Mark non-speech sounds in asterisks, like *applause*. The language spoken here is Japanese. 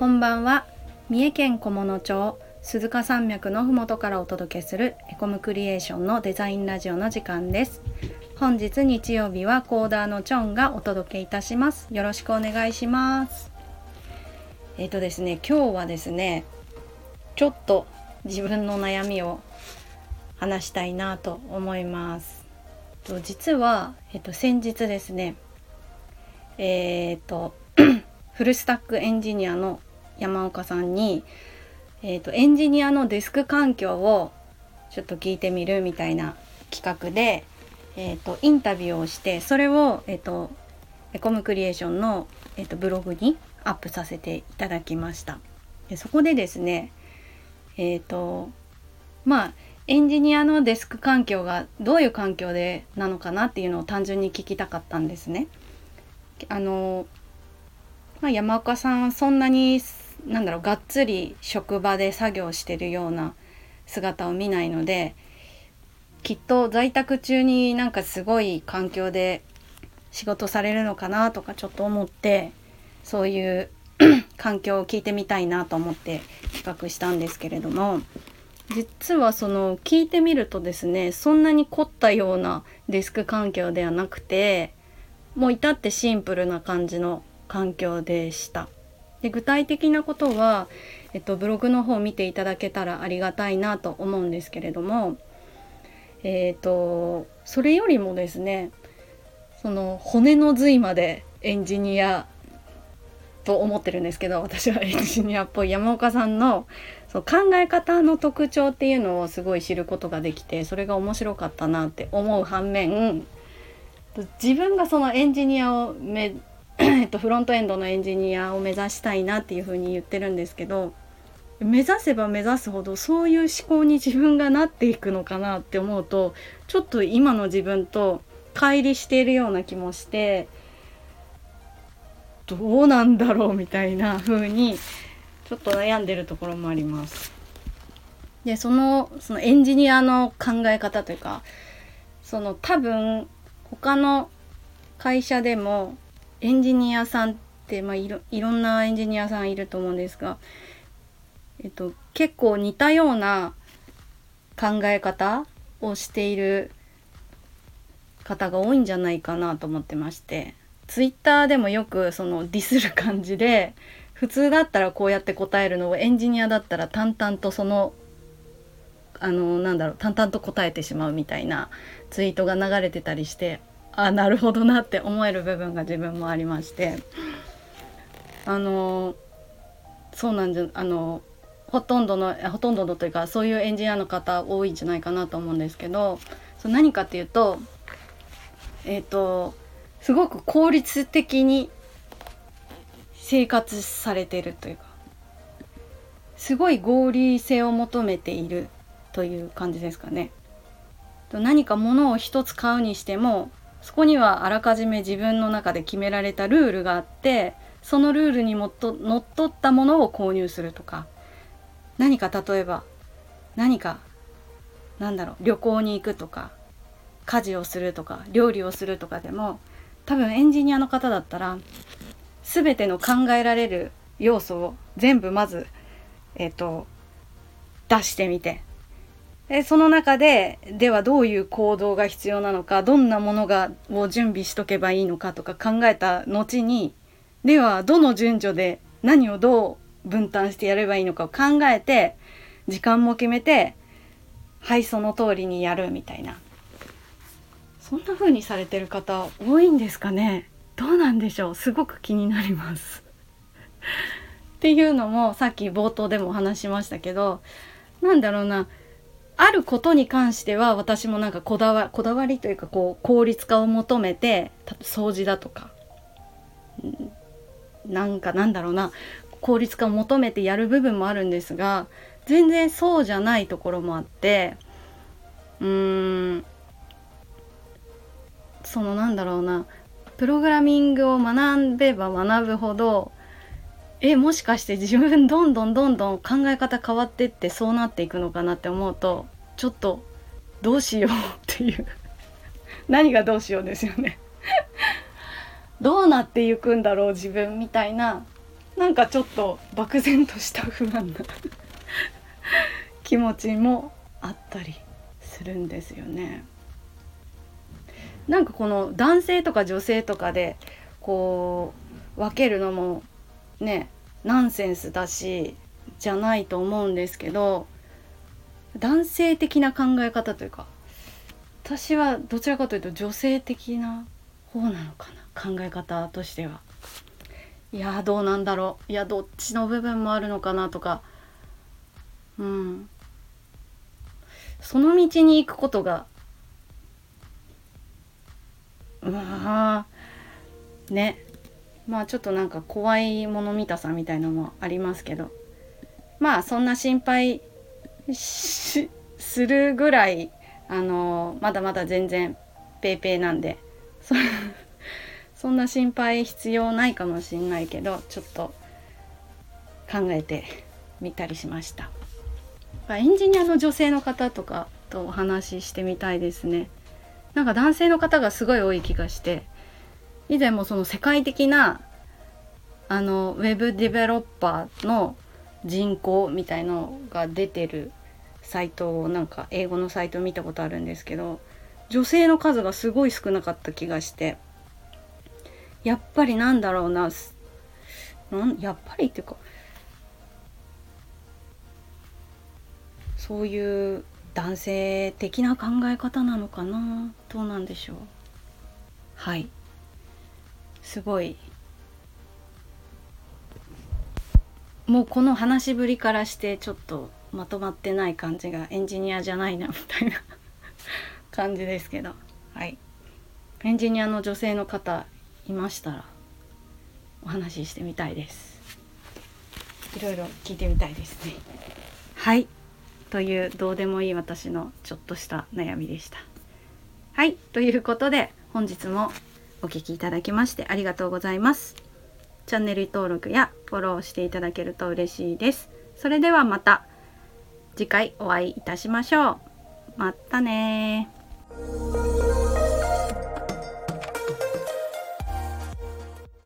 こんばんは。三重県菰野町鈴鹿山脈のふもとからお届けするエコムクリエーションのデザインラジオの時間です。本日日曜日はコーダーのチョンがお届けいたします。よろしくお願いします。えっ、ー、とですね今日はですねちょっと自分の悩みを話したいなと思います。と実は、えっと、先日ですねえっ、と *clears throat* フルスタックエンジニアの山岡さんに、えーと、エンジニアのデスク環境をちょっと聞いてみるみたいな企画で、えーと、インタビューをしてそれを、えーと、エコムクリエーションの、えー、とブログにアップさせていただきました。でそこでですねえっ、ー、とまあエンジニアのデスク環境がどういう環境でなのかなっていうのを単純に聞きたかったんですね。あのまあ、山岡さんはそんなになんだろうがっつり職場で作業してるような姿を見ないのできっと在宅中になんかすごい環境で仕事されるのかなとかちょっと思ってそういう環境を聞いてみたいなと思って企画したんですけれども実はその聞いてみるとですねそんなに凝ったようなデスク環境ではなくてもう至ってシンプルな感じの環境でした。で具体的なことは、えっと、ブログの方を見ていただけたらありがたいなと思うんですけれども、えっ、とそれよりもですねその骨の髄までエンジニアと思ってるんですけど私は *laughs* エンジニアっぽい。山岡さんのその考え方の特徴っていうのをすごい知ることができてそれが面白かったなって思う反面自分がそのエンジニアをめ *coughs* えっと、フロントエンドのエンジニアを目指したいなっていうふうに言ってるんですけど目指せば目指すほどそういう思考に自分がなっていくのかなって思うとちょっと今の自分と乖離しているような気もしてどうなんだろうみたいな風にちょっと悩んでるところもあります。でそのそのエンジニアの考え方というかその多分他の会社でもエンジニアさんって、まあ、いろいろんなエンジニアさんいると思うんですが、えっと、結構似たような考え方をしている方が多いんじゃないかなと思ってましてツイッターでもよくそのディスる感じで普通だったらこうやって答えるのをエンジニアだったら淡々とそのあのなんだろう淡々と答えてしまうみたいなツイートが流れてたりしてあなるほどなって思える部分が自分もありましてあのそうなんじゃあのほとんどのほとんどのというかそういうエンジニアの方多いんじゃないかなと思うんですけどそ何かっていうとえっ、ー、とすごく効率的に生活されてるというかすごい合理性を求めているという感じですかね。何か物を一つ買うにしてもそこにはあらかじめ自分の中で決められたルールがあってそのルールにもっと乗っ取ったものを購入するとか何か例えば何かなんだろう旅行に行くとか家事をするとか料理をするとかでも多分エンジニアの方だったら全ての考えられる要素を全部まず、えっ、ー、と出してみてでその中でではどういう行動が必要なのかどんなものがを準備しとけばいいのかとか考えた後にではどの順序で何をどう分担してやればいいのかを考えて時間も決めてはいその通りにやるみたいな。そんな風にされてる方多いんですかね。どうなんでしょう。すごく気になります。っていうのもさっき冒頭でもお話しましたけどなんだろうな。あることに関しては私もなんかこだわこだわりというかこう効率化を求めて掃除だとかなんかなんだろうな効率化を求めてやる部分もあるんですが全然そうじゃないところもあってうーんそのなんだろうなプログラミングを学べば学ぶほどえもしかして自分どんどんどんどん考え方変わってってそうなっていくのかなって思うとちょっとどうしようっていう。*laughs* 何がどうしようですよね。*laughs* どうなっていくんだろう自分みたいな。なんかちょっと漠然とした不安な *laughs* 気持ちもあったりするんですよね。なんかこの男性とか女性とかでこう分けるのもねナンセンスだしじゃないと思うんですけど男性的な考え方というか私はどちらかというと女性的な方なのかな考え方としては。いやどうなんだろう。いやどっちの部分もあるのかなとか。うん。その道に行くことがうわね。まあちょっとなんか怖いもの見たさみたいのもありますけど。まあそんな心配するぐらいあのまだまだ全然ペーペーなんで。そ *laughs* そんな心配必要ないかもしんないけどちょっと考えてみたりしました。エンジニアの女性の方とかとお話ししてみたいですね。なんか男性の方がすごい多い気がして。以前もその世界的なあのウェブディベロッパーの人口みたいのが出てるサイトをなんか英語のサイト見たことあるんですけど女性の数がすごい少なかった気がしてやっぱりなんだろうななんやっぱりっていうかそういう男性的な考え方なのかなどうなんでしょう。はい。すごい。もうこの話しぶりからしてちょっとまとまってない感じがエンジニアじゃないなみたいな感じですけど。はい。エンジニアの女性の方いましたらお話ししてみたいです。いろいろ聞いてみたいですね。はい。というどうでもいい私のちょっとした悩みでした。はい。ということで本日もお聴きいただきましてありがとうございます。チャンネル登録やフォローしていただけると嬉しいです。それではまた次回お会いいたしましょう。またね